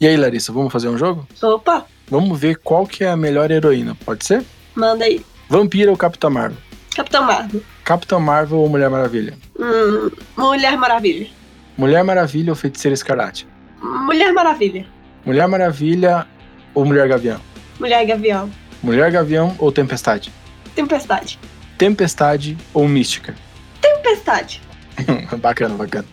E aí, Larissa, vamos fazer um jogo? Opa, Vamos ver qual que é a melhor heroína, pode ser? manda aí. Vampira ou Capitã Marvel? Capitão Marvel. Capitã Marvel ou Mulher Maravilha? Hum, Mulher Maravilha. Mulher Maravilha ou Feiticeira Escarlate? Mulher Maravilha. Mulher Maravilha ou Mulher Gavião? Mulher Gavião. Mulher Gavião ou Tempestade? Tempestade. Tempestade ou Mística? Tempestade. bacana, bacana.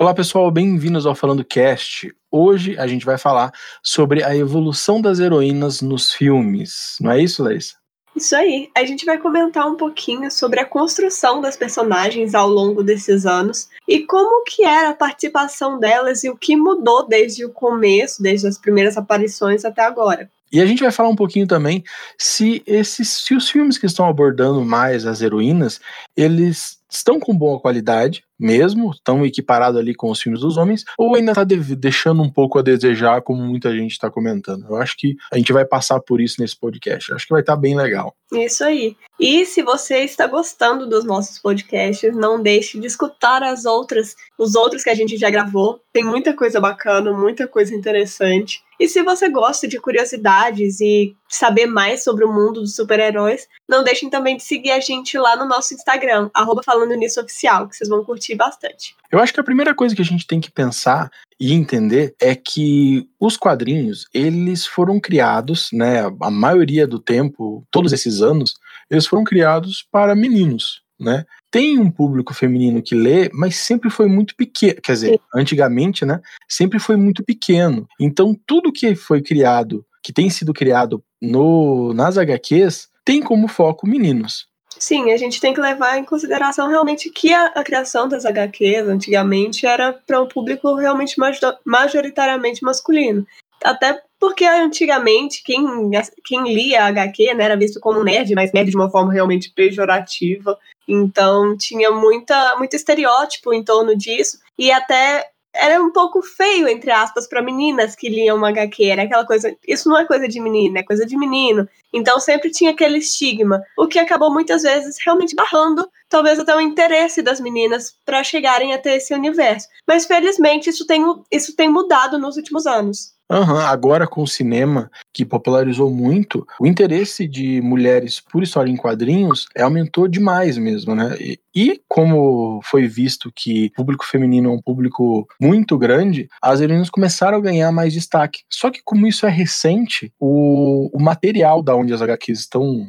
Olá pessoal, bem-vindos ao Falando Cast. Hoje a gente vai falar sobre a evolução das heroínas nos filmes. Não é isso, Larissa? Isso aí. A gente vai comentar um pouquinho sobre a construção das personagens ao longo desses anos e como que era a participação delas e o que mudou desde o começo, desde as primeiras aparições até agora. E a gente vai falar um pouquinho também se esses se os filmes que estão abordando mais as heroínas, eles estão com boa qualidade mesmo, estão equiparados ali com os filmes dos homens, ou ainda está deixando um pouco a desejar, como muita gente está comentando. Eu acho que a gente vai passar por isso nesse podcast. Eu acho que vai estar tá bem legal. Isso aí. E se você está gostando dos nossos podcasts, não deixe de escutar as outras, os outros que a gente já gravou. Tem muita coisa bacana, muita coisa interessante. E se você gosta de curiosidades e saber mais sobre o mundo dos super-heróis, não deixem também de seguir a gente lá no nosso Instagram, arroba falando nisso oficial, que vocês vão curtir bastante. Eu acho que a primeira coisa que a gente tem que pensar e entender é que os quadrinhos, eles foram criados, né, a maioria do tempo, todos esses anos, eles foram criados para meninos, né? Tem um público feminino que lê, mas sempre foi muito pequeno, quer dizer, antigamente, né, sempre foi muito pequeno. Então, tudo que foi criado, que tem sido criado no nas HQs, tem como foco meninos. Sim, a gente tem que levar em consideração realmente que a, a criação das HQs antigamente era para um público realmente majoritariamente masculino. Até porque antigamente quem, quem lia HQ né, era visto como nerd, mas nerd de uma forma realmente pejorativa. Então tinha muita, muito estereótipo em torno disso. E até era um pouco feio, entre aspas, para meninas que liam HQ. Era aquela coisa. Isso não é coisa de menina, é coisa de menino. Então sempre tinha aquele estigma, o que acabou muitas vezes realmente barrando, talvez até o interesse das meninas para chegarem até esse universo. Mas felizmente isso tem, isso tem mudado nos últimos anos. Uhum, agora com o cinema, que popularizou muito, o interesse de mulheres por história em quadrinhos aumentou demais mesmo, né? E como foi visto que o público feminino é um público muito grande, as heroínas começaram a ganhar mais destaque. Só que como isso é recente, o, o material da onde as HQs estão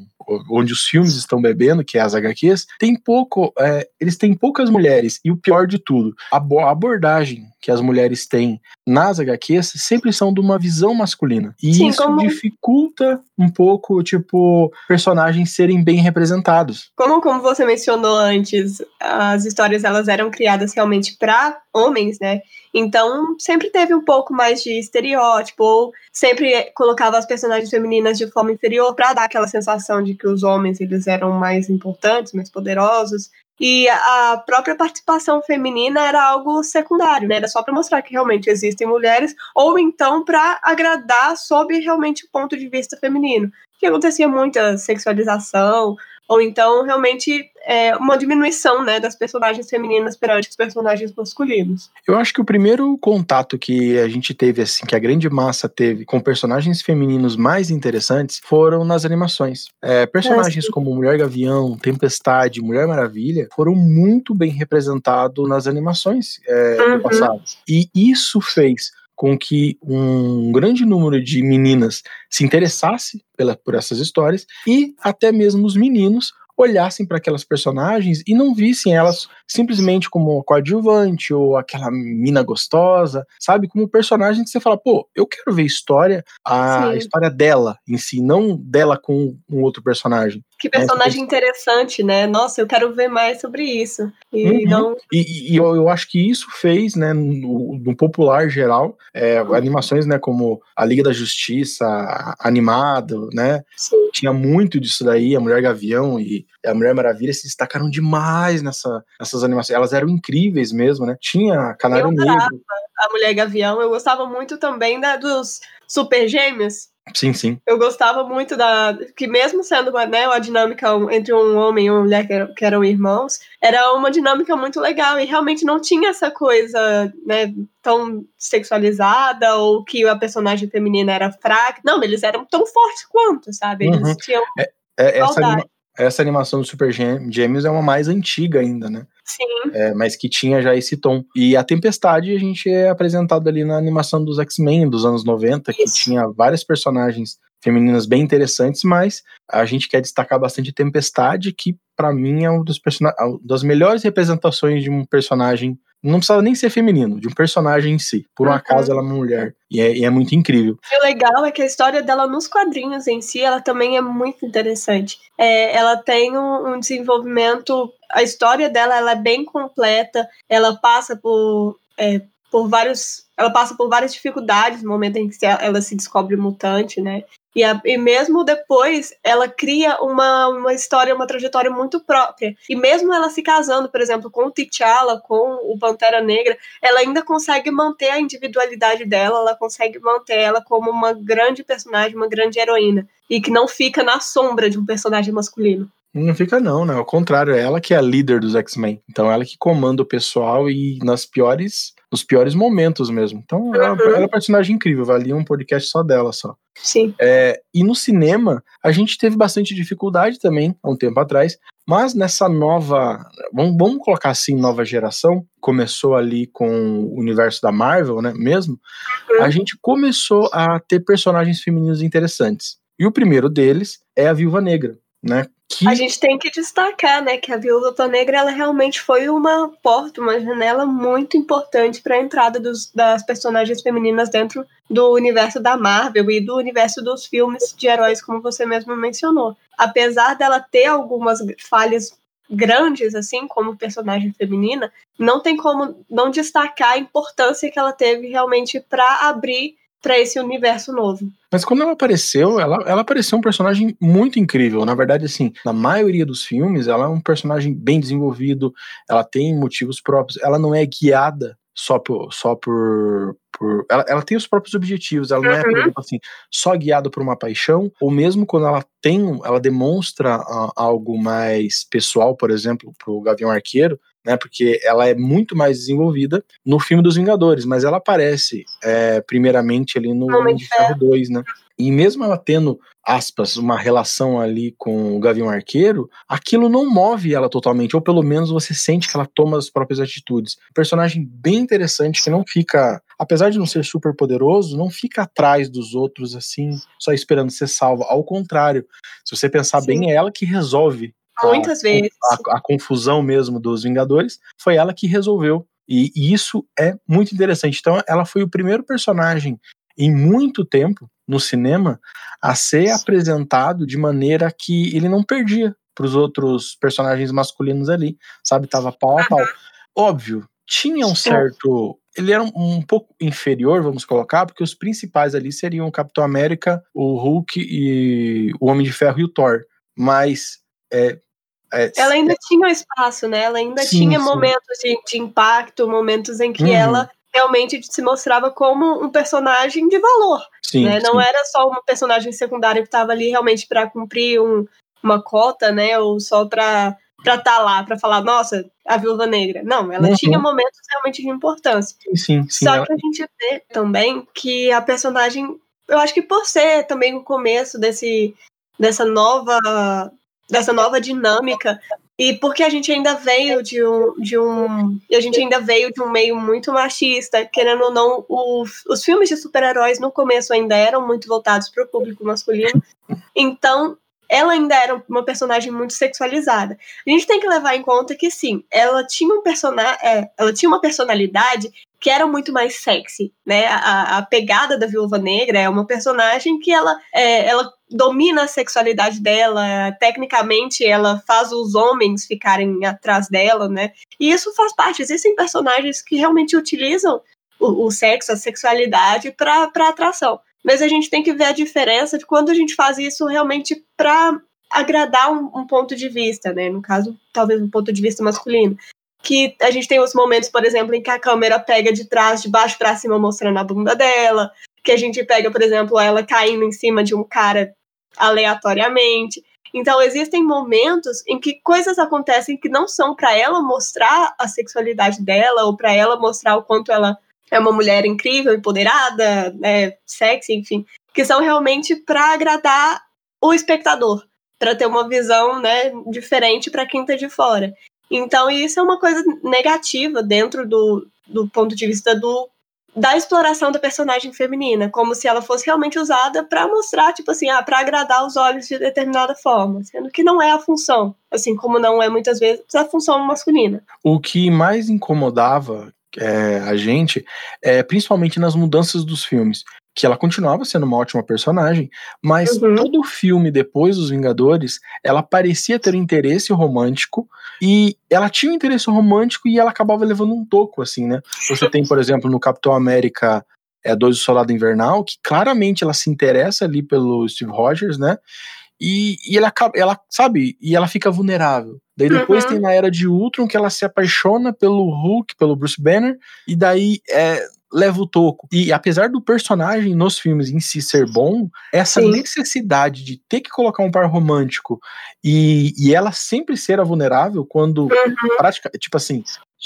onde os filmes estão bebendo, que é as HQs, tem pouco, é, eles têm poucas mulheres. E o pior de tudo, a, a abordagem que as mulheres têm nas HQs sempre são de uma visão masculina. E Sim, isso como... dificulta um pouco, tipo, personagens serem bem representados. Como, como você mencionou antes, as histórias elas eram criadas realmente para homens, né? Então, sempre teve um pouco mais de estereótipo, ou sempre colocava as personagens femininas de forma inferior para dar aquela sensação de que os homens eles eram mais importantes, mais poderosos. E a própria participação feminina era algo secundário, né? Era só para mostrar que realmente existem mulheres, ou então para agradar sob realmente o ponto de vista feminino. Que acontecia muita sexualização, ou então realmente é, uma diminuição né, das personagens femininas perante os personagens masculinos. Eu acho que o primeiro contato que a gente teve, assim, que a grande massa teve com personagens femininos mais interessantes foram nas animações. É, personagens é, como Mulher Gavião, Tempestade, Mulher Maravilha foram muito bem representados nas animações é, uhum. do passado. E isso fez com que um grande número de meninas se interessasse pela, por essas histórias e até mesmo os meninos olhassem para aquelas personagens e não vissem elas simplesmente como coadjuvante ou aquela mina gostosa, sabe? Como personagem que você fala, pô, eu quero ver história, a Sim. história dela em si, não dela com um outro personagem. Que personagem interessante, né? Nossa, eu quero ver mais sobre isso. E, uhum. não... e, e eu, eu, acho que isso fez, né, no, no popular geral, é, animações, né, como a Liga da Justiça, animado, né? Sim. Tinha muito disso daí, a Mulher Gavião e a Mulher Maravilha se destacaram demais nessa, nessas animações. Elas eram incríveis mesmo, né? Tinha Canário Negro. A Mulher Gavião, eu gostava muito também da, dos Super Gêmeos. Sim, sim. Eu gostava muito da. Que mesmo sendo uma, né, uma dinâmica entre um homem e uma mulher que, eram, que eram irmãos, era uma dinâmica muito legal. E realmente não tinha essa coisa, né, tão sexualizada ou que a personagem feminina era fraca. Não, eles eram tão fortes quanto, sabe? Eles uhum. tinham. É, é, essa, anima essa animação do Super Gêmeos é uma mais antiga ainda, né? Sim. É, mas que tinha já esse tom. E a Tempestade a gente é apresentado ali na animação dos X-Men dos anos 90, Isso. que tinha várias personagens femininas bem interessantes, mas a gente quer destacar bastante Tempestade, que para mim é uma das melhores representações de um personagem não precisava nem ser feminino, de um personagem em si. Por um uhum. acaso ela é uma mulher. E é, e é, muito incrível. E o legal é que a história dela nos quadrinhos em si, ela também é muito interessante. É, ela tem um, um, desenvolvimento. A história dela ela é bem completa. Ela passa por. É, por vários, ela passa por várias dificuldades no momento em que ela se descobre mutante, né? E, a, e mesmo depois, ela cria uma, uma história, uma trajetória muito própria. E mesmo ela se casando, por exemplo, com o T'Challa, com o Pantera Negra, ela ainda consegue manter a individualidade dela, ela consegue manter ela como uma grande personagem, uma grande heroína. E que não fica na sombra de um personagem masculino. Não fica não, né? Ao contrário, é ela que é a líder dos X-Men. Então ela que comanda o pessoal e nas piores, nos piores momentos mesmo. Então uhum. ela, ela é uma personagem incrível, valia um podcast só dela só. Sim. É, e no cinema, a gente teve bastante dificuldade também, há um tempo atrás, mas nessa nova, vamos, vamos colocar assim, nova geração, começou ali com o universo da Marvel, né, mesmo, uhum. a gente começou a ter personagens femininos interessantes. E o primeiro deles é a Viúva Negra, né? Que... A gente tem que destacar, né, que a Viúva Negra ela realmente foi uma porta, uma janela muito importante para a entrada dos, das personagens femininas dentro do universo da Marvel e do universo dos filmes de heróis, como você mesmo mencionou. Apesar dela ter algumas falhas grandes, assim, como personagem feminina, não tem como não destacar a importância que ela teve realmente para abrir para esse universo novo. Mas quando ela apareceu, ela, ela apareceu um personagem muito incrível. Na verdade, assim, na maioria dos filmes, ela é um personagem bem desenvolvido, ela tem motivos próprios, ela não é guiada só por. Só por, por ela, ela tem os próprios objetivos, ela não é, por uhum. exemplo, assim, só guiada por uma paixão, ou mesmo quando ela tem, ela demonstra uh, algo mais pessoal, por exemplo, pro Gavião Arqueiro, né? Porque ela é muito mais desenvolvida no filme dos Vingadores, mas ela aparece é, primeiramente ali no Homem de Ferro 2, né? E mesmo ela tendo, aspas, uma relação ali com o Gavião Arqueiro, aquilo não move ela totalmente, ou pelo menos você sente que ela toma as próprias atitudes. Um personagem bem interessante que não fica, apesar de não ser super poderoso, não fica atrás dos outros assim, só esperando ser salva. Ao contrário, se você pensar Sim. bem, é ela que resolve Muitas a, vezes. A, a, confusão mesmo dos Vingadores, foi ela que resolveu. E, e isso é muito interessante. Então, ela foi o primeiro personagem em muito tempo no cinema a ser apresentado de maneira que ele não perdia para os outros personagens masculinos ali, sabe? Tava pau a pau. Óbvio, tinha um certo. Ele era um, um, pouco inferior, vamos colocar, porque os principais ali seriam o Capitão América, o Hulk e o Homem de Ferro e o Thor. Mas é, é, ela ainda é, tinha um espaço, né? Ela ainda sim, tinha sim. momentos de, de, impacto, momentos em que uhum. ela realmente se mostrava como um personagem de valor. Sim, né? Não era só uma personagem secundária que estava ali realmente para cumprir um, uma cota, né? Ou só para para estar tá lá, para falar, nossa, a Viúva Negra. Não, ela uhum. tinha momentos realmente de importância. Sim, sim, sim Só ela... que a gente vê também que a personagem, eu acho que por ser também o começo desse dessa nova dessa nova dinâmica e porque a gente ainda veio de um, de um. A gente ainda veio de um meio muito machista, querendo ou não, o, os filmes de super-heróis no começo ainda eram muito voltados para o público masculino. Então, ela ainda era uma personagem muito sexualizada. A gente tem que levar em conta que sim, ela tinha um personagem, é, ela tinha uma personalidade que era muito mais sexy, né? A, a pegada da Viúva Negra é uma personagem que ela, é, ela domina a sexualidade dela, tecnicamente ela faz os homens ficarem atrás dela, né? E isso faz parte. Existem personagens que realmente utilizam o, o sexo, a sexualidade para atração. Mas a gente tem que ver a diferença de quando a gente faz isso realmente para agradar um, um, ponto de vista, né? No caso, talvez um ponto de vista masculino. que a gente tem os momentos, por exemplo, em que a câmera pega de trás, de baixo para cima, mostrando a bunda dela, que a gente pega, por exemplo, ela caindo em cima de um cara aleatoriamente. Então, existem momentos em que coisas acontecem que não são para ela mostrar a sexualidade dela ou para ela mostrar o quanto ela é uma mulher incrível, empoderada, né, sexy, enfim, que são realmente para agradar o espectador, para ter uma visão, né, diferente para quem tá de fora. Então, isso é uma coisa negativa dentro do, do ponto de vista do da exploração da personagem feminina, como se ela fosse realmente usada para mostrar, tipo assim, ah, para agradar os olhos de determinada forma, sendo que não é a função, assim como não é muitas vezes a função masculina. O que mais incomodava é, a gente, é, principalmente nas mudanças dos filmes, que ela continuava sendo uma ótima personagem, mas uhum. todo o filme depois dos Vingadores, ela parecia ter um interesse romântico e ela tinha um interesse romântico e ela acabava levando um toco, assim, né? Você tem, por exemplo, no Capitão América é, 2 do Soldado Invernal, que claramente ela se interessa ali pelo Steve Rogers, né? E, e ela, ela, sabe, e ela fica vulnerável. Daí depois uhum. tem na Era de Ultron que ela se apaixona pelo Hulk, pelo Bruce Banner, e daí é, leva o toco. E apesar do personagem nos filmes em si ser bom, essa Sim. necessidade de ter que colocar um par romântico e, e ela sempre ser a vulnerável quando uhum. tipo assim,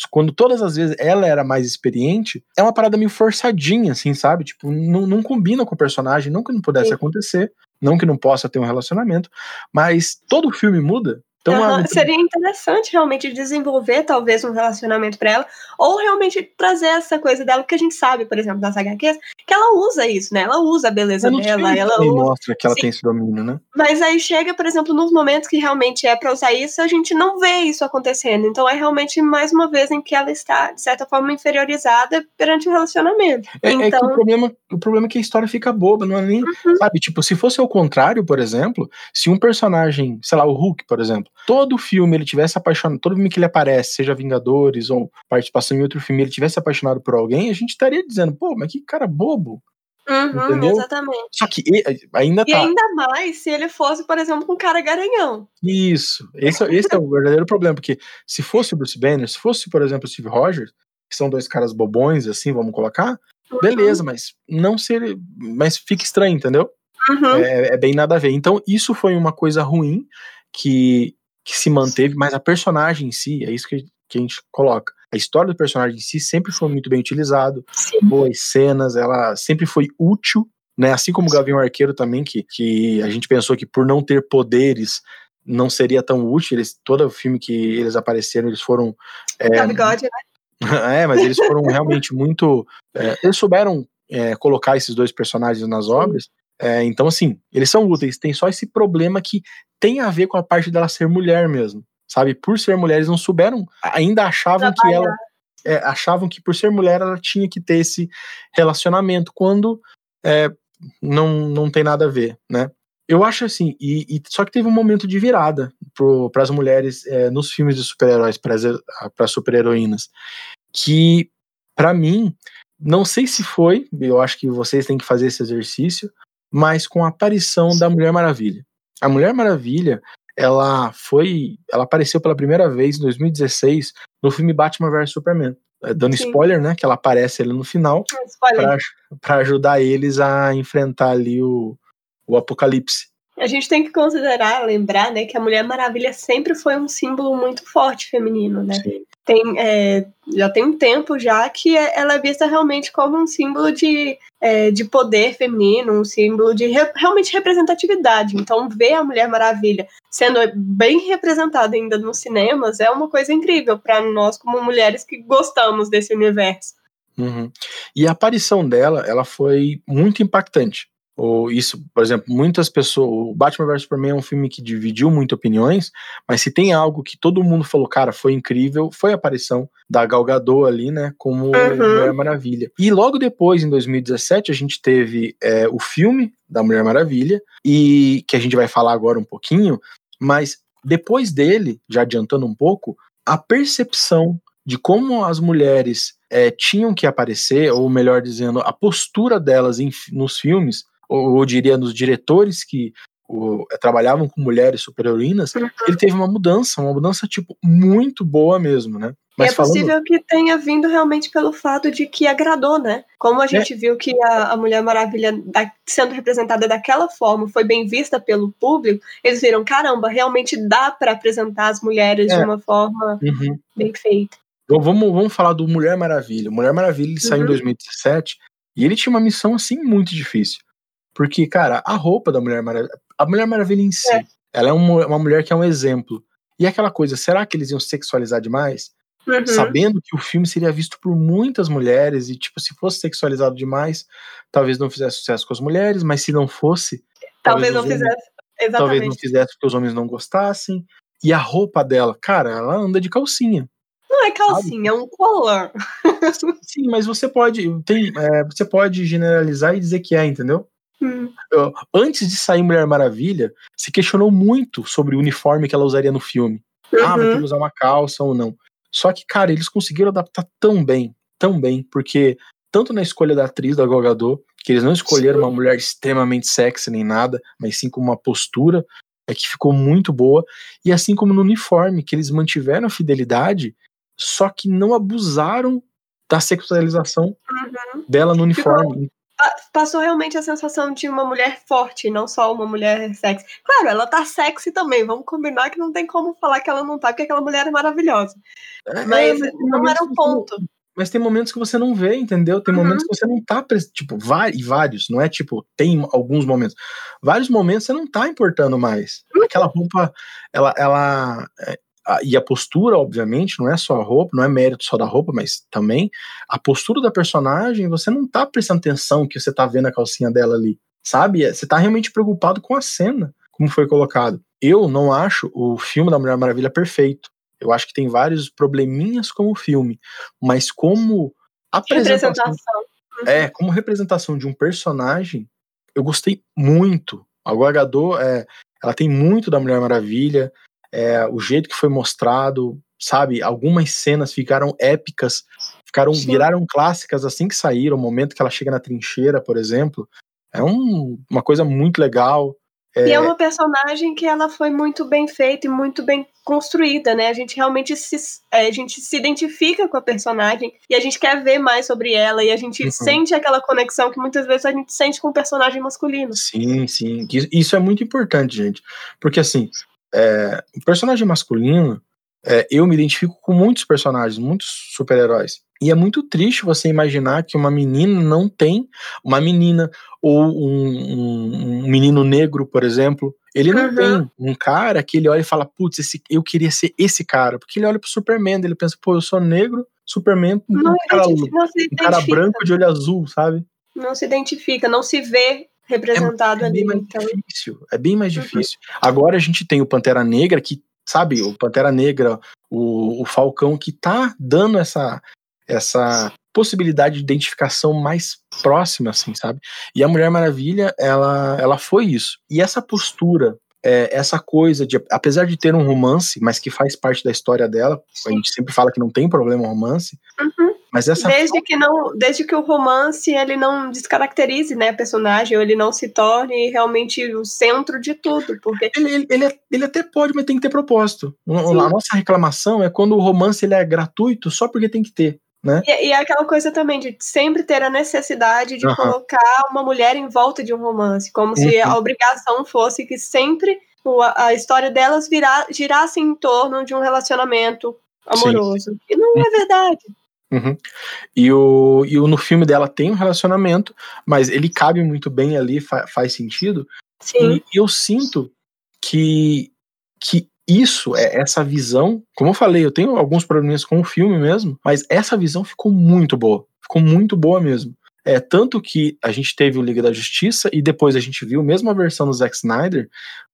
quando todas as vezes ela era mais experiente, é uma parada meio forçadinha, assim, sabe? Tipo, não, não combina com o personagem, não que não pudesse Sim. acontecer, não que não possa ter um relacionamento, mas todo filme muda então, uhum. Seria interessante realmente desenvolver talvez um relacionamento para ela, ou realmente trazer essa coisa dela, que a gente sabe, por exemplo, das HQs, que ela usa isso, né? Ela usa a beleza dela. Ela usa... mostra que ela Sim. tem esse domínio, né? Mas aí chega, por exemplo, nos momentos que realmente é para usar isso, a gente não vê isso acontecendo. Então é realmente mais uma vez em que ela está, de certa forma, inferiorizada perante o relacionamento. É, então... é que o problema, o problema é que a história fica boba, não é nem. Uhum. Sabe, tipo, se fosse ao contrário, por exemplo, se um personagem, sei lá, o Hulk, por exemplo, todo filme ele tivesse apaixonado, todo filme que ele aparece, seja Vingadores ou participação em outro filme, ele tivesse apaixonado por alguém, a gente estaria dizendo, pô, mas que cara bobo. Uhum, entendeu? Exatamente. Só que ainda e tá. ainda mais se ele fosse, por exemplo, um cara garanhão. Isso. Esse, esse é o verdadeiro problema, porque se fosse o Bruce Banner, se fosse, por exemplo, o Steve Rogers, que são dois caras bobões, assim, vamos colocar, uhum. beleza, mas não ser. Mas fica estranho, entendeu? Uhum. É, é, bem nada a ver. Então, isso foi uma coisa ruim que que se manteve, mas a personagem em si, é isso que, que a gente coloca. A história do personagem em si sempre foi muito bem utilizado, Sim. boas cenas, ela sempre foi útil, né? Assim como o Gavião Arqueiro também, que, que a gente pensou que por não ter poderes não seria tão útil. Eles, todo o filme que eles apareceram, eles foram. É, né? é, mas eles foram realmente muito. É, eles souberam é, colocar esses dois personagens nas obras. É, então, assim, eles são úteis. Tem só esse problema que tem a ver com a parte dela ser mulher mesmo. Sabe? Por ser mulher, eles não souberam, ainda achavam Trabalhar. que ela. É, achavam que por ser mulher ela tinha que ter esse relacionamento, quando é, não, não tem nada a ver, né? Eu acho assim, e, e só que teve um momento de virada para as mulheres é, nos filmes de super-heróis, para super-heroínas, que para mim, não sei se foi, eu acho que vocês têm que fazer esse exercício, mas com a aparição da Mulher Maravilha. A Mulher Maravilha, ela foi, ela apareceu pela primeira vez em 2016 no filme Batman vs Superman. É, dando Sim. spoiler, né? Que ela aparece ali no final para ajudar eles a enfrentar ali o, o apocalipse. A gente tem que considerar, lembrar, né, que a Mulher Maravilha sempre foi um símbolo muito forte feminino, né? Sim tem, é, já tem um tempo já que é, ela é vista realmente como um símbolo de, é, de poder feminino, um símbolo de re, realmente representatividade. Então, ver a Mulher Maravilha sendo bem representada ainda nos cinemas é uma coisa incrível para nós, como mulheres que gostamos desse universo. Uhum. E a aparição dela, ela foi muito impactante. Ou isso, por exemplo, muitas pessoas. O Batman vs Superman é um filme que dividiu muito opiniões, mas se tem algo que todo mundo falou, cara, foi incrível, foi a aparição da Gal Gadot ali, né, como uhum. Mulher Maravilha. E logo depois, em 2017, a gente teve é, o filme da Mulher Maravilha, e que a gente vai falar agora um pouquinho, mas depois dele, já adiantando um pouco, a percepção de como as mulheres é, tinham que aparecer, ou melhor dizendo, a postura delas em, nos filmes, ou eu diria nos diretores que o, eh, trabalhavam com mulheres super-heroínas, uhum. ele teve uma mudança, uma mudança, tipo, muito boa mesmo, né? Mas e é possível falando... que tenha vindo realmente pelo fato de que agradou, né? Como a gente é. viu que a, a Mulher Maravilha da, sendo representada daquela forma foi bem vista pelo público, eles viram, caramba, realmente dá para apresentar as mulheres é. de uma forma uhum. bem feita. Então, vamos, vamos falar do Mulher Maravilha. Mulher Maravilha ele uhum. saiu em 2017 e ele tinha uma missão assim muito difícil. Porque, cara, a roupa da Mulher Maravilha, a Mulher Maravilha em si, é. ela é uma, uma mulher que é um exemplo. E aquela coisa, será que eles iam sexualizar demais? Uhum. Sabendo que o filme seria visto por muitas mulheres e, tipo, se fosse sexualizado demais, talvez não fizesse sucesso com as mulheres, mas se não fosse. Talvez, talvez não fizesse. Exatamente. Talvez não fizesse porque os homens não gostassem. E a roupa dela, cara, ela anda de calcinha. Não é calcinha, sabe? é um collar. Sim, mas você pode. Tem, é, você pode generalizar e dizer que é, entendeu? Hum. Antes de sair Mulher Maravilha, se questionou muito sobre o uniforme que ela usaria no filme. Uhum. Ah, vai ter que usar uma calça ou não. Só que, cara, eles conseguiram adaptar tão bem, tão bem, porque tanto na escolha da atriz da Gogador, que eles não escolheram sim. uma mulher extremamente sexy nem nada, mas sim com uma postura é que ficou muito boa, e assim como no uniforme, que eles mantiveram a fidelidade, só que não abusaram da sexualização uhum. dela no uniforme passou realmente a sensação de uma mulher forte, não só uma mulher sexy. Claro, ela tá sexy também, vamos combinar que não tem como falar que ela não tá, porque aquela mulher é maravilhosa. É, mas é, não era um ponto. Mas tem momentos que você não vê, entendeu? Tem uhum. momentos que você não tá, tipo, vários, não é tipo, tem alguns momentos. Vários momentos você não tá importando mais. Uhum. Aquela roupa, ela, ela é, e a postura, obviamente, não é só a roupa, não é mérito só da roupa, mas também a postura da personagem, você não tá prestando atenção que você tá vendo a calcinha dela ali, sabe? É, você tá realmente preocupado com a cena, como foi colocado. Eu não acho o filme da Mulher Maravilha perfeito. Eu acho que tem vários probleminhas como filme, mas como apresentação, uhum. é, como representação de um personagem, eu gostei muito. A Gal Gadot, é, ela tem muito da Mulher Maravilha, é, o jeito que foi mostrado, sabe? Algumas cenas ficaram épicas, ficaram Sim. viraram clássicas assim que saíram. O momento que ela chega na trincheira, por exemplo, é um, uma coisa muito legal. É... E é uma personagem que ela foi muito bem feita e muito bem construída, né? A gente realmente se, é, a gente se identifica com a personagem e a gente quer ver mais sobre ela e a gente uhum. sente aquela conexão que muitas vezes a gente sente com o personagem masculino. Sim, sim. Isso é muito importante, gente. Porque assim, é, o personagem masculino, é, eu me identifico com muitos personagens, muitos super-heróis. E é muito triste você imaginar que uma menina não tem, uma menina ou um, um, menino negro, por exemplo, ele não uhum. tem um cara que ele olha e fala, putz, eu queria ser esse cara. Porque ele olha pro Superman, ele pensa, pô, eu sou negro, Superman, não, um, cara, um cara branco de olho azul, sabe? Não se identifica, não se vê representado é, é bem ali. Mais então. difícil, é bem mais uhum. difícil. Agora a gente tem o Pantera Negra que, sabe, o Pantera Negra, o, o Falcão que tá dando essa essa possibilidade de identificação mais próxima, assim, sabe? E a Mulher Maravilha, ela, ela foi isso. E essa postura, é, essa coisa de, apesar de ter um romance, mas que faz parte da história dela, a gente sempre fala que não tem problema romance, uhum. Mas essa desde que não, desde que o romance ele não descaracterize, né, a personagem, ou ele não se torne realmente o centro de tudo, porque ele, ele, ele até pode, mas tem que ter propósito. Sim. A nossa reclamação é quando o romance ele é gratuito só porque tem que ter. Né? E, e é aquela coisa também de sempre ter a necessidade de uhum. colocar uma mulher em volta de um romance, como uhum. se a obrigação fosse que sempre a, a história delas virar, girasse em torno de um relacionamento amoroso. Sim. E não é verdade. Uhum. E, o, e o, no filme dela tem um relacionamento, mas ele cabe muito bem ali, fa faz sentido. Sim. E eu sinto que, que isso, é essa visão, como eu falei, eu tenho alguns problemas com o filme mesmo, mas essa visão ficou muito boa. Ficou muito boa mesmo. É, tanto que a gente teve o Liga da Justiça e depois a gente viu a mesma versão do Zack Snyder,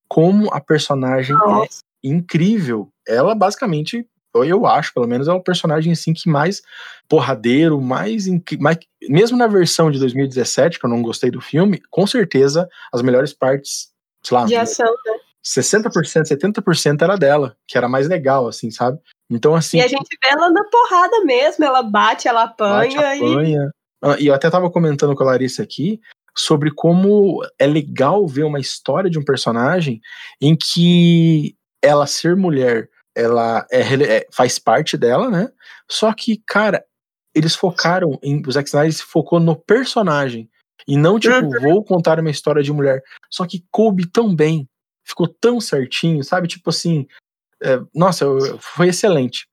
como a personagem é Nossa. é incrível. Ela basicamente eu acho, pelo menos, é o personagem assim que mais porradeiro, mais, mais mesmo na versão de 2017, que eu não gostei do filme, com certeza as melhores partes, sei lá, de ação, né? 60%, 70% era dela, que era mais legal, assim, sabe? Então, assim. E a gente vê ela na porrada mesmo, ela bate, ela apanha. Bate, apanha. E... Ah, e eu até tava comentando com a Larissa aqui sobre como é legal ver uma história de um personagem em que ela ser mulher ela é, é, faz parte dela, né? Só que, cara, eles focaram em. O Zack Snyder se focou no personagem. E não, tipo, uhum. vou contar uma história de mulher. Só que coube tão bem. Ficou tão certinho, sabe? Tipo assim. É, nossa, foi excelente.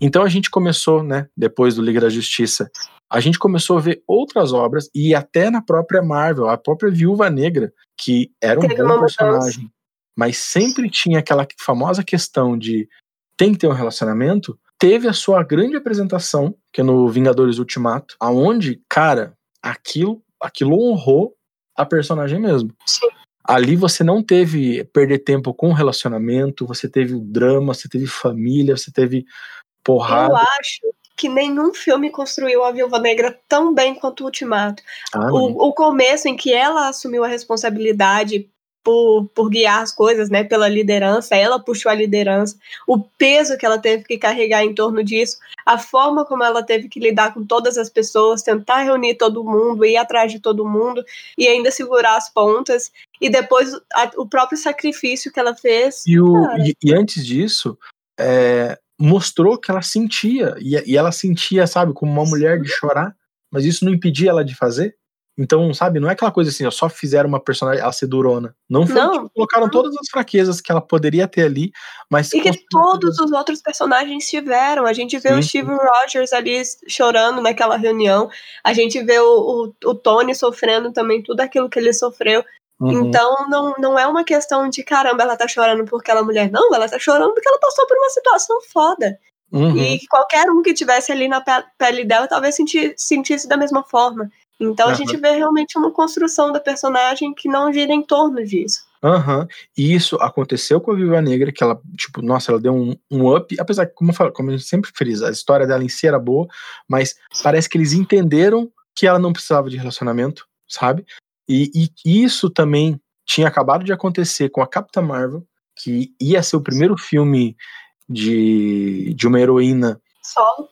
Então a gente começou, né, depois do Liga da Justiça, a gente começou a ver outras obras e até na própria Marvel, a própria Viúva Negra, que era um bom personagem, mas sempre tinha aquela famosa questão de tem que ter um relacionamento, teve a sua grande apresentação, que é no Vingadores Ultimato, aonde, cara, aquilo, aquilo honrou a personagem mesmo. Sim. Ali você não teve perder tempo com relacionamento, você teve o drama, você teve família, você teve porrada. Eu acho que nenhum filme construiu a Viúva Negra tão bem quanto o Ultimato. Ah, o, o começo em que ela assumiu a responsabilidade por, por guiar as coisas, né, pela liderança, ela puxou a liderança, o peso que ela teve que carregar em torno disso, a forma como ela teve que lidar com todas as pessoas, tentar reunir todo mundo, ir atrás de todo mundo e ainda segurar as pontas, e depois a, o próprio sacrifício que ela fez. E, o, e, e antes disso, é, mostrou que ela sentia, e, e ela sentia, sabe, como uma mulher de chorar, mas isso não impedia ela de fazer. Então, sabe, não é aquela coisa assim, ó, só fizeram uma personagem ela ser durona. Não, foi, não tipo, colocaram não. todas as fraquezas que ela poderia ter ali, mas. E que todos os outros personagens tiveram. A gente vê Sim. o Steve Rogers ali chorando naquela reunião. A gente vê o, o, o Tony sofrendo também tudo aquilo que ele sofreu. Uhum. Então não, não é uma questão de caramba, ela tá chorando porque ela é mulher. Não, ela tá chorando porque ela passou por uma situação foda. Uhum. E qualquer um que tivesse ali na pele dela talvez senti, sentisse da mesma forma. Então uhum. a gente vê realmente uma construção da personagem que não gira em torno disso. Aham. Uhum. E isso aconteceu com a Viva Negra, que ela, tipo, nossa, ela deu um, um up, apesar que, como, eu falo, como a gente sempre frisa, a história dela em si era boa, mas parece que eles entenderam que ela não precisava de relacionamento, sabe? E, e isso também tinha acabado de acontecer com a Capitã Marvel, que ia ser o primeiro filme de, de uma heroína solo,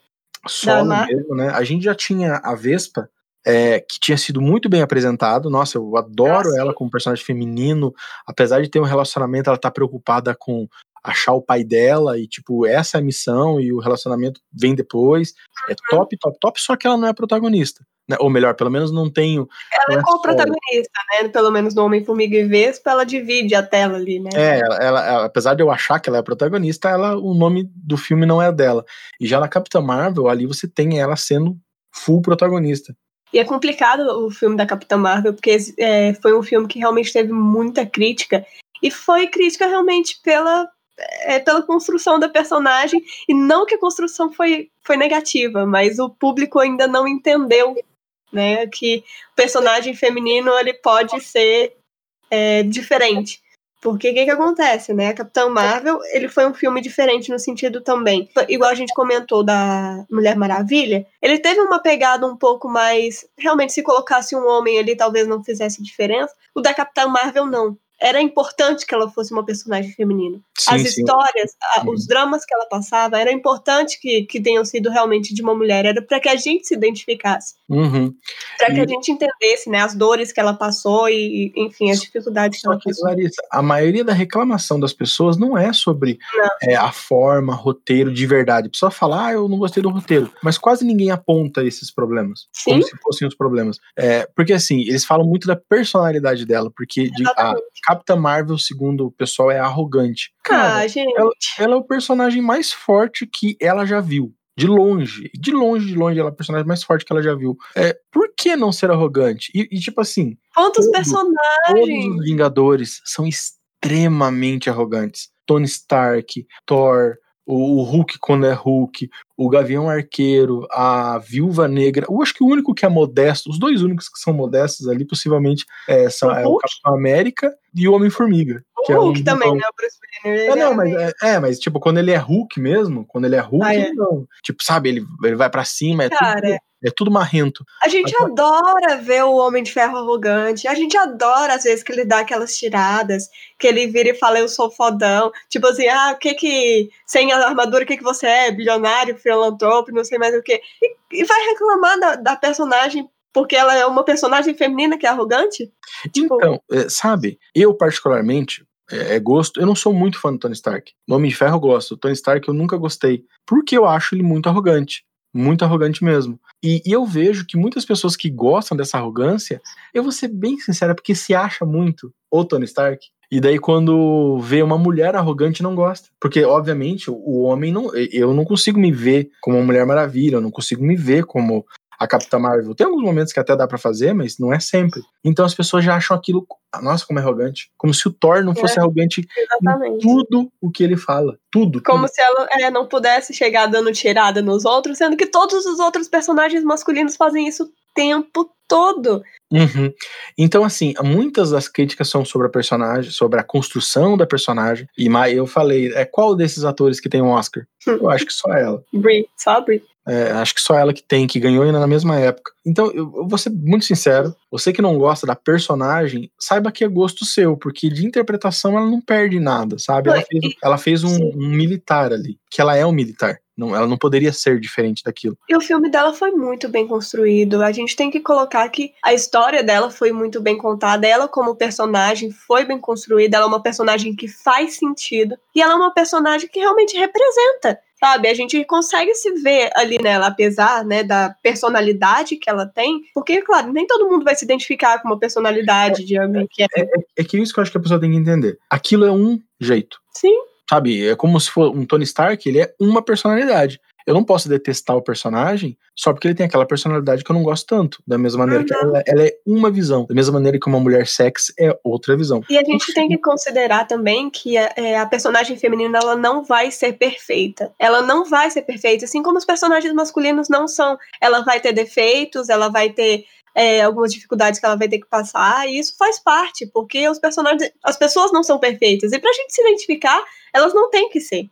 solo mesmo, né? A gente já tinha a Vespa, é, que tinha sido muito bem apresentado. Nossa, eu adoro Nossa. ela como personagem feminino. Apesar de ter um relacionamento, ela tá preocupada com achar o pai dela e, tipo, essa é a missão e o relacionamento vem depois. É uhum. top, top, top, só que ela não é protagonista. Né? Ou melhor, pelo menos não tenho. Ela é co-protagonista, né? Pelo menos no Homem-Formiga e Vespa, ela divide a tela ali, né? É, ela, ela, apesar de eu achar que ela é a protagonista, ela, o nome do filme não é dela. E já na Capitã Marvel, ali você tem ela sendo full protagonista. E é complicado o filme da Capitã Marvel, porque é, foi um filme que realmente teve muita crítica. E foi crítica realmente pela, é, pela construção da personagem. E não que a construção foi, foi negativa, mas o público ainda não entendeu né, que o personagem feminino ele pode ser é, diferente. Porque o que, que acontece, né? Capitão Marvel, ele foi um filme diferente no sentido também. Igual a gente comentou da Mulher Maravilha, ele teve uma pegada um pouco mais. Realmente, se colocasse um homem ali, talvez não fizesse diferença. O da Capitã Marvel, não era importante que ela fosse uma personagem feminina. Sim, As histórias, a, uhum. os dramas que ela passava, era importante que, que tenham sido realmente de uma mulher, era para que a gente se identificasse. Uhum. Para que a gente entendesse né, as dores que ela passou e, enfim, as dificuldades que ela passou. Larissa, a maioria da reclamação das pessoas não é sobre não. É, a forma, roteiro de verdade. A pessoa fala, ah, eu não gostei do roteiro, mas quase ninguém aponta esses problemas. Sim. Como se fossem os problemas. É, porque assim, eles falam muito da personalidade dela, porque de, a, Capitã Marvel, segundo o pessoal, é arrogante. Cara, ah, gente. Ela, ela, é o personagem mais forte que ela já viu. De longe, de longe, de longe, ela é a personagem mais forte que ela já viu. É, por que não ser arrogante? E, e tipo assim. Quantos todo, personagens? Todos os Vingadores são extremamente arrogantes. Tony Stark, Thor, o, Hulk quando é Hulk, o Gavião Arqueiro, a Viúva Negra. Eu acho que o único que é modesto, os dois únicos que são modestos ali, possivelmente, é, são, é o Capitão América e o Homem-Formiga. O Hulk é um, também, né? O Bruce Banner. É, não, mas, é, é, mas tipo, quando ele é Hulk mesmo, quando ele é Hulk, ah, é. não. Tipo, sabe, ele, ele vai para cima, é Cara, tudo é tudo marrento. A gente adora ver o Homem de Ferro arrogante. A gente adora, às vezes, que ele dá aquelas tiradas, que ele vira e fala, eu sou fodão. Tipo assim, ah, o que que. Sem a armadura, o que que você é? Bilionário, filantropo, não sei mais o que. E, e vai reclamar da, da personagem porque ela é uma personagem feminina que é arrogante? Tipo... Então, é, sabe, eu particularmente, é, é, gosto. Eu não sou muito fã do Tony Stark. Nome de Ferro eu gosto. Tony Stark eu nunca gostei. Porque eu acho ele muito arrogante. Muito arrogante mesmo. E, e, eu vejo que muitas pessoas que gostam dessa arrogância, eu vou ser bem sincera, porque se acha muito o Tony Stark. E daí, quando vê uma mulher arrogante, não gosta. Porque, obviamente, o homem não. Eu não consigo me ver como uma Mulher Maravilha, eu não consigo me ver como a Capitã Marvel. Tem alguns momentos que até dá para fazer, mas não é sempre. Então as pessoas já acham aquilo, nossa, como é arrogante. Como se o Thor não fosse é, arrogante exatamente. em tudo o que ele fala. Tudo. Como tudo. se ela é, não pudesse chegar dando tirada nos outros, sendo que todos os outros personagens masculinos fazem isso o tempo todo. Uhum. Então, assim, muitas das críticas são sobre a personagem, sobre a construção da personagem. E eu falei, é qual desses atores que tem um Oscar? Eu acho que só ela. Brie, só a Brie. É, acho que só ela que tem, que ganhou ainda na mesma época. Então, eu, eu, vou ser muito sincero: você que não gosta da personagem, saiba que é gosto seu, porque de interpretação ela não perde nada, sabe? Ela fez, ela fez um, um militar ali, que ela é um militar. Não, ela não poderia ser diferente daquilo. E o filme dela foi muito bem construído. A gente tem que colocar que a história dela foi muito bem contada. Ela, como personagem, foi bem construída. Ela é uma personagem que faz sentido. E ela é uma personagem que realmente representa sabe? A gente consegue se ver ali nela, apesar, né, da personalidade que ela tem, porque, claro, nem todo mundo vai se identificar com uma personalidade de alguém que é. É, é, é que isso que eu acho que a pessoa tem que entender. Aquilo é um jeito. Sim. Sabe? É como se for um Tony Stark, ele é uma personalidade. Eu não posso detestar o personagem só porque ele tem aquela personalidade que eu não gosto tanto. Da mesma maneira uhum. que ela, ela, é uma visão. Da mesma maneira que uma mulher sexy é outra visão. E a gente tem que considerar também que a, é, a personagem feminina ela não vai ser perfeita. Ela não vai ser perfeita, assim como os personagens masculinos não são. Ela vai ter defeitos, ela vai ter é, algumas dificuldades que ela vai ter que passar, e isso faz parte, porque os personagens, as pessoas não são perfeitas, e pra gente se identificar, elas não têm que ser.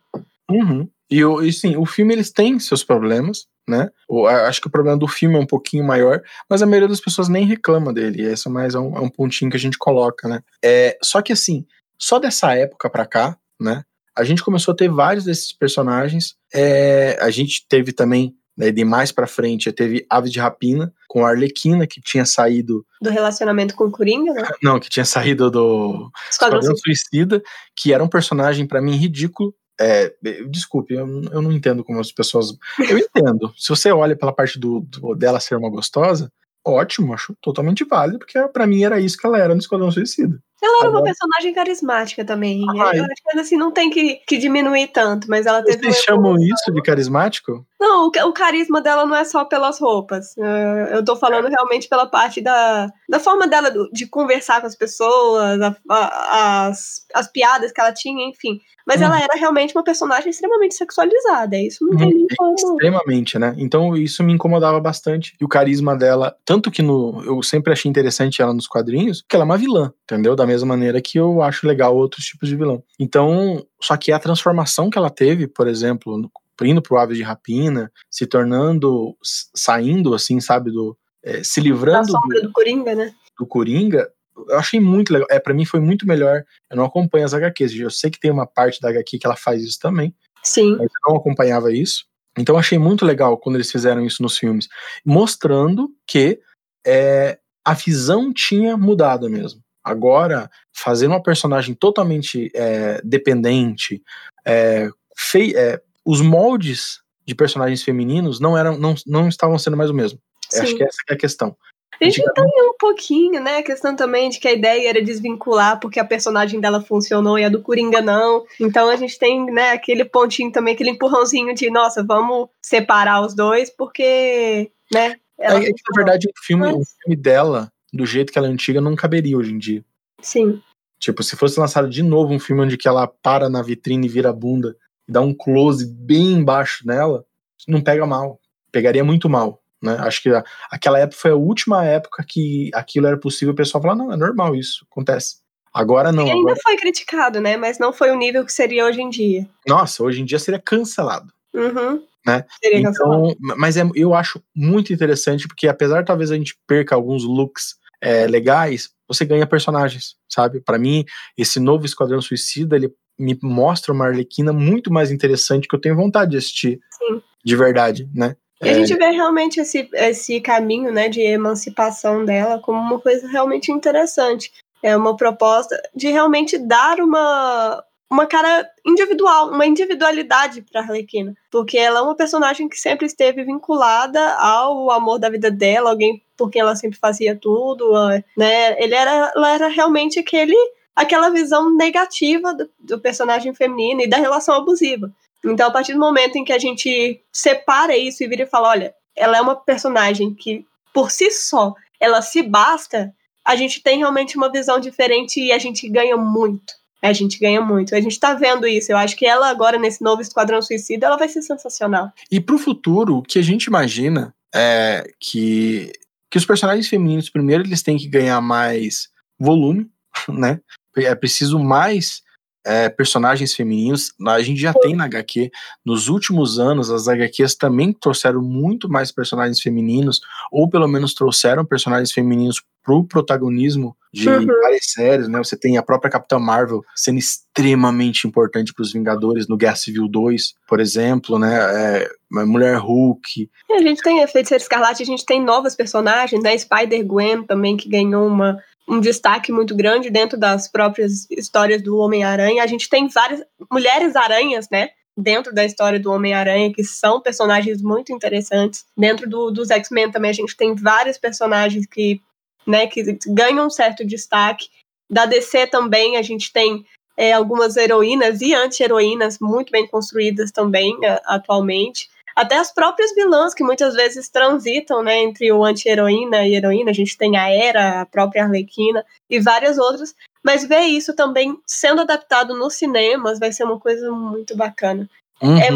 Uhum. E, e sim, o filme eles têm seus problemas, né? O, acho que o problema do filme é um pouquinho maior, mas a maioria das pessoas nem reclama dele. Esse é mais um, é um pontinho que a gente coloca, né? É, só que assim, só dessa época pra cá, né? A gente começou a ter vários desses personagens. É, a gente teve também né, de mais para frente, teve Aves de Rapina com a Arlequina, que tinha saído. Do relacionamento com o Coringa, né? Não, que tinha saído do Esquadrão Suicida, que era um personagem para mim ridículo. É, desculpe, eu, eu, não entendo como as pessoas. Eu entendo. Se você olha pela parte do, do dela ser uma gostosa, ótimo, acho totalmente válido, porque para mim era isso que ela era no Esquadrão Suicida. Ela era uma personagem carismática também. Ah, eu acho que assim, não tem que, que diminuir tanto, mas ela teve. Vocês chamam isso de carismático? Não, o, o, carisma dela não é só pelas roupas. Eu tô falando realmente pela parte da, da forma dela de conversar com as pessoas, a, a, as, as piadas que ela tinha, enfim. Mas hum. ela era realmente uma personagem extremamente sexualizada. Isso não tem hum, nem como. Extremamente, né? Então isso me incomodava bastante. E o carisma dela, tanto que no, eu sempre achei interessante ela nos quadrinhos, que ela é uma vilã, entendeu? Da mesma maneira que eu acho legal outros tipos de vilão. Então, só que a transformação que ela teve, por exemplo, indo pro Aves de Rapina, se tornando, saindo assim, sabe, do é, se livrando da sombra do, do Coringa, né? Do Coringa, eu achei muito legal. É, para mim foi muito melhor. Eu não acompanho as HQs. Eu sei que tem uma parte da HQ que ela faz isso também. Sim. Mas eu não acompanhava isso. Então eu achei muito legal quando eles fizeram isso nos filmes, mostrando que é, a visão tinha mudado mesmo. Agora, fazer uma personagem totalmente é, dependente, é, fei, é, os moldes de personagens femininos não eram, não, não estavam sendo mais o mesmo. Acho que essa é a questão. A gente entendeu um pouquinho, né? A questão também de que a ideia era desvincular porque a personagem dela funcionou e a do Coringa não. Então a gente tem, né, aquele pontinho também, aquele empurrãozinho de, nossa, vamos separar os dois porque, né? É, é que, na verdade, o filme, Mas... o filme dela do jeito que ela é antiga, não caberia hoje em dia. Sim. Tipo, se fosse lançado de novo um filme onde que ela para na vitrine e vira a bunda e dá um close bem embaixo nela, não pega mal. Pegaria muito mal. Né? Acho que a, aquela época foi a última época que aquilo era possível, o pessoal falar, não, é normal isso, acontece. Agora não. E ainda agora... foi criticado, né? Mas não foi o nível que seria hoje em dia. Nossa, hoje em dia seria cancelado. Uhum. Né? Seria então, cancelado. Mas é, eu acho muito interessante, porque apesar talvez a gente perca alguns looks é, legais, você ganha personagens, sabe? Para mim, esse novo Esquadrão Suicida, ele me mostra uma Arlequina muito mais interessante que eu tenho vontade de assistir. Sim. De verdade, né? E a gente vê realmente esse, esse caminho né, de emancipação dela como uma coisa realmente interessante. É uma proposta de realmente dar uma, uma cara individual, uma individualidade para Arlequina, porque ela é uma personagem que sempre esteve vinculada ao amor da vida dela, alguém por quem ela sempre fazia tudo, né? Ele era, ela era realmente aquele, aquela visão negativa do, do personagem feminino e da relação abusiva. Então, a partir do momento em que a gente separa isso e vira e fala, olha, ela é uma personagem que por si só ela se basta, a gente tem realmente uma visão diferente e a gente ganha muito a gente ganha muito. A gente tá vendo isso. Eu acho que ela agora, nesse novo Esquadrão Suicida, ela vai ser sensacional. E pro futuro, o que a gente imagina é que, que os personagens femininos, primeiro, eles têm que ganhar mais volume, né? É preciso mais é, personagens femininos. A gente já tem na HQ. Nos últimos anos, as HQs também trouxeram muito mais personagens femininos, ou pelo menos trouxeram personagens femininos pro protagonismo de uhum. várias séries, né? Você tem a própria Capitã Marvel sendo extremamente importante para os Vingadores no Guerra Civil 2, por exemplo, né? É, Mulher Hulk. E a gente tem a Feiticeira Escarlate, a gente tem novas personagens, né? Spider-Gwen também, que ganhou uma, um destaque muito grande dentro das próprias histórias do Homem-Aranha. A gente tem várias mulheres aranhas, né? Dentro da história do Homem-Aranha, que são personagens muito interessantes. Dentro do, dos X-Men também a gente tem vários personagens que né, que ganham um certo destaque. Da DC também a gente tem é, algumas heroínas e anti-heroínas muito bem construídas também é, atualmente. Até as próprias vilãs que muitas vezes transitam né, entre o anti-heroína e heroína. A gente tem a Era, a própria Arlequina e várias outras. Mas ver isso também sendo adaptado nos cinemas vai ser uma coisa muito bacana. Uhum. É,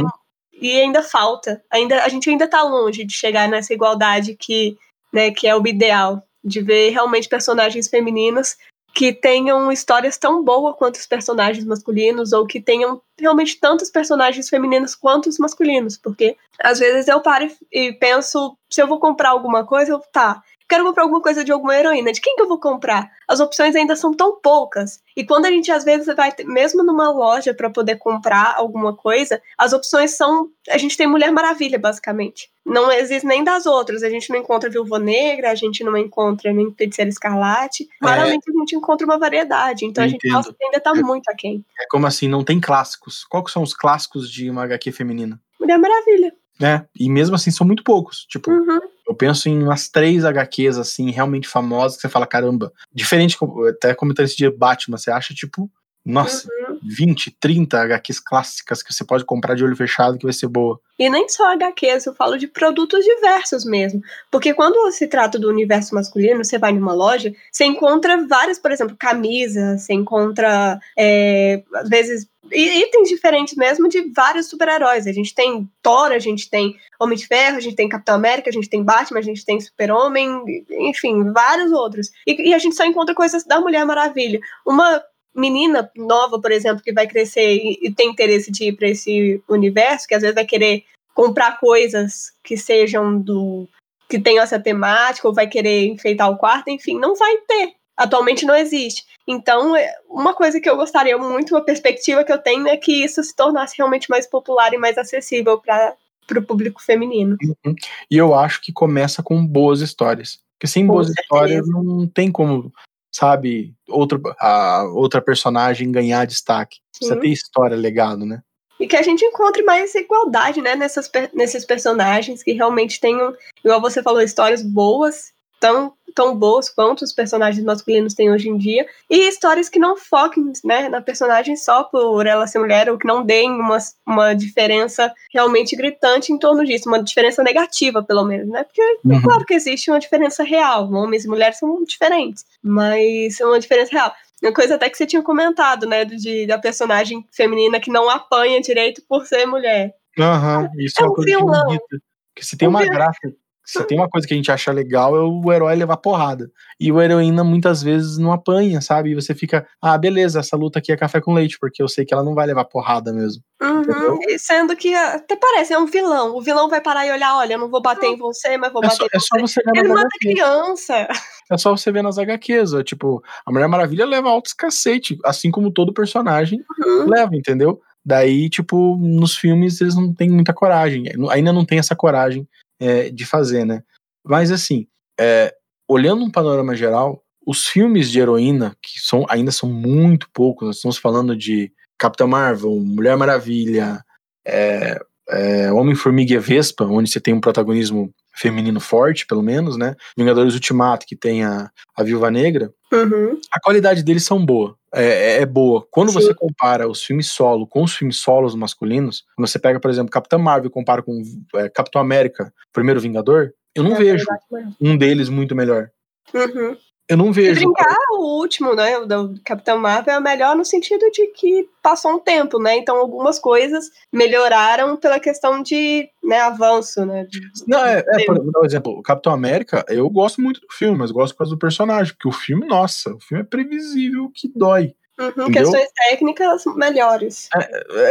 e ainda falta. Ainda, a gente ainda está longe de chegar nessa igualdade que, né, que é o ideal de ver realmente personagens femininas que tenham histórias tão boas quanto os personagens masculinos, ou que tenham realmente tantos personagens femininos quanto os masculinos, porque às vezes eu paro e penso, se eu vou comprar alguma coisa, eu, tá, quero comprar alguma coisa de alguma heroína. De quem que eu vou comprar? As opções ainda são tão poucas. E quando a gente às vezes vai, mesmo numa loja para poder comprar alguma coisa, as opções são. A gente tem Mulher Maravilha, basicamente. Não existe nem das outras. A gente não encontra Viúva Negra, a gente não encontra nem Feiticeira Escarlate. É. Raramente a gente encontra uma variedade. Então eu a gente ainda tá é, muito aquém. É como assim, não tem clássicos. Quais são os clássicos de uma HQ feminina? Mulher Maravilha né? E mesmo assim são muito poucos. Tipo, uhum. Eu penso em umas três HQs, assim, realmente famosas, que você fala, caramba. Diferente, até comentando esse dia Batman, você acha, tipo, nossa, uhum. 20, 30 HQs clássicas que você pode comprar de olho fechado que vai ser boa. E nem só HQs, eu falo de produtos diversos mesmo. Porque quando se trata do universo masculino, você vai numa loja, você encontra várias, por exemplo, camisas, você encontra, é, às vezes, itens diferentes mesmo de vários super-heróis. A gente tem Thor, a gente tem Homem de Ferro, a gente tem Capitão América, a gente tem Batman, a gente tem Super-Homem, enfim, vários outros. E, e, a gente só encontra coisas da Mulher Maravilha. Uma menina nova, por exemplo, que vai crescer e, e tem interesse de ir para esse universo, que às vezes vai querer comprar coisas que sejam do que tenham essa temática ou vai querer enfeitar o quarto, enfim, não vai ter. Atualmente não existe. Então, é, uma coisa que eu gostaria muito, uma perspectiva que eu tenho é que isso se tornasse realmente mais popular e mais acessível para o público feminino. Uhum. E eu acho que começa com boas histórias. Porque sem com boas certeza. histórias não tem como sabe, outra, a, outra personagem ganhar destaque. Sim. Precisa ter história, legado, né? E que a gente encontre mais igualdade, né, nessas, nesses personagens que realmente tenham, igual você falou, histórias boas tão, tão boas quanto os personagens masculinos têm hoje em dia, e histórias que não foquem né, na personagem só por ela ser mulher, ou que não deem uma, uma diferença realmente gritante em torno disso, uma diferença negativa, pelo menos, né? Porque é uhum. é claro que existe uma diferença real, homens e mulheres são diferentes, mas é uma diferença real. Uma coisa até que você tinha comentado, né, de, da personagem feminina que não apanha direito por ser mulher. Aham, uhum, isso é, é uma um coisa vilão. que, que se tem uma graça se tem uma coisa que a gente acha legal é o herói levar porrada. E o heroína muitas vezes não apanha, sabe? E você fica, ah, beleza, essa luta aqui é café com leite, porque eu sei que ela não vai levar porrada mesmo. Uhum, sendo que até parece, é um vilão. O vilão vai parar e olhar, olha, eu não vou bater em você, mas vou é bater só, em é só você ver Ele mata criança. É só você ver nas HQs, ó, tipo, a Mulher Maravilha leva altos cacete, assim como todo personagem uhum. leva, entendeu? Daí, tipo, nos filmes eles não têm muita coragem, ainda não tem essa coragem é, de fazer, né? Mas assim, é, olhando um panorama geral, os filmes de heroína, que são, ainda são muito poucos, nós estamos falando de Capitã Marvel, Mulher Maravilha, é, é, Homem-Formiga e Vespa, onde você tem um protagonismo feminino forte, pelo menos, né? Vingadores Ultimato, que tem a, a Viúva Negra, Uhum. a qualidade deles são boa. É, é- é boa. Quando Sim. você compara os filmes solo com os filmes solos masculinos, quando você pega, por exemplo, Capitã Marvel e compara com é, Capitão América, Primeiro Vingador, eu não É vejo verdade um deles muito melhor. Uhum. Eu não vejo. brincar, o último, né, o do Capitão Marvel é o melhor no sentido de que passou um tempo, né? Então algumas coisas melhoraram pela questão de, né, avanço, né? de- Não, é, é, por um exemplo, o Capitão América, eu gosto muito do filme, mas gosto por causa do personagem, porque o filme, nossa, o filme é previsível que dói. Uhum, questões técnicas melhores.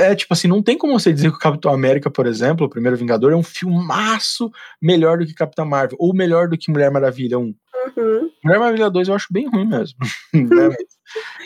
É tipo assim, não tem como você dizer que o Capitão América, por exemplo, o Primeiro Vingador, é um filmaço melhor do que Capitão Marvel, ou melhor do que Mulher Maravilha 1. Uhum. Mulher Maravilha 2 eu acho bem ruim mesmo. Né,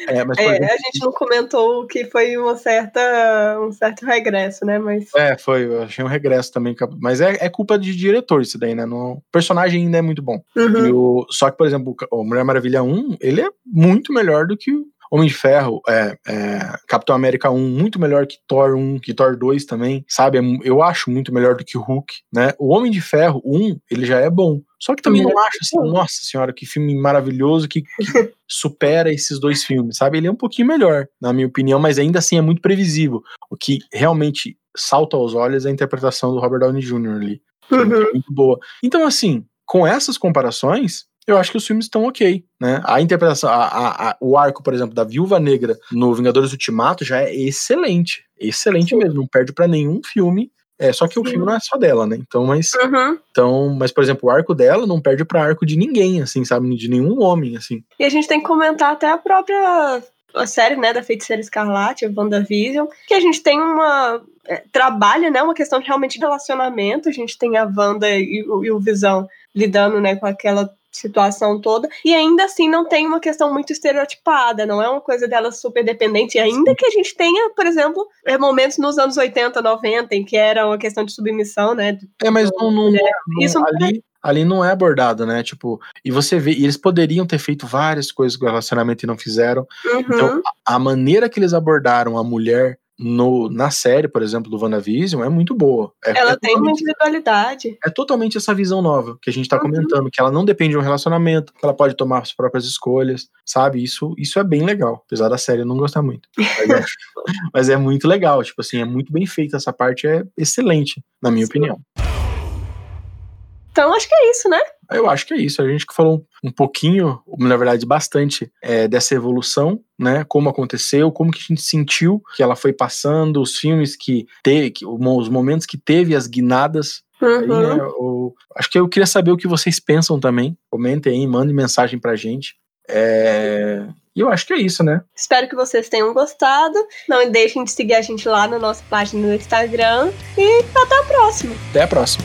é, mas, É, a gente não comentou que foi uma certa, um certo regresso, né? Mas é, foi, eu achei um regresso também. Mas é, é culpa de diretor isso daí, né? O personagem ainda é muito bom. Uhum. O- só que, por exemplo, o Mulher Maravilha 1, ele é muito melhor do que o Homem de Ferro, é, é, Capitão América 1, muito melhor que Thor 1, que Thor 2 também, sabe? É Eu acho muito melhor do que o Hulk, né? O Homem de Ferro 1, ele já é bom. Só que também não acho assim, nossa senhora, que filme maravilhoso que, que supera esses dois filmes, sabe? Ele é um pouquinho melhor, na minha opinião, mas ainda assim é muito previsível. O que realmente salta aos olhos é a interpretação do Robert Downey Jr. ali Uhum. muito boa. Então, assim, com essas comparações, eu acho que os filmes estão ok, né? A interpretação, a- a- a- o arco, por exemplo, da Viúva Negra no Vingadores Ultimato já é excelente, excelente mesmo, não perde pra nenhum filme. É, só que o Sim. filme não é só dela, né? Então, mas, Uhum. então, mas por exemplo, o arco dela não perde pra arco de ninguém, assim, sabe? De nenhum homem, assim. E a gente tem que comentar até a própria a série, né, da Feiticeira Escarlate, a WandaVision, que a gente tem uma... é, trabalha, né, uma questão de realmente de relacionamento, a gente tem a Wanda e, o- e o Visão lidando, né, com aquela situação toda, e ainda assim não tem uma questão muito estereotipada, não é uma coisa dela super dependente, ainda que a gente tenha, por exemplo, é, momentos nos anos 80, 90, em que era uma questão de submissão, né, É, mas não, não, não- Isso não ali, ali não é abordado, né? Tipo, e você vê, e eles poderiam ter feito várias coisas com o relacionamento e não fizeram. Uhum. Então, a maneira que eles abordaram a mulher no, na série, por exemplo, do WandaVision, é muito boa. É, ela é tem uma individualidade. é totalmente essa visão nova que a gente tá Uhum. comentando, que ela não depende de um relacionamento, que ela pode tomar as próprias escolhas, sabe? Isso, isso é bem legal, apesar da série eu não gostar muito. Mas é, mas é muito legal, tipo assim, é muito bem feita essa parte, é excelente, na minha Sim. opinião. Então, acho que é isso, né? Eu acho que é isso. A gente que falou um pouquinho, na verdade, bastante é, dessa evolução, né? Como aconteceu, como que a gente sentiu que ela foi passando, os filmes que teve, que, os momentos que teve, as guinadas. Aí, Uhum. né, o- acho que eu queria saber o que vocês pensam também. Comentem aí, mandem mensagem pra gente. É, E eu acho que é isso, né? Espero que vocês tenham gostado. Não deixem de seguir a gente lá na nossa página no Instagram. E até a próxima! Até a próxima.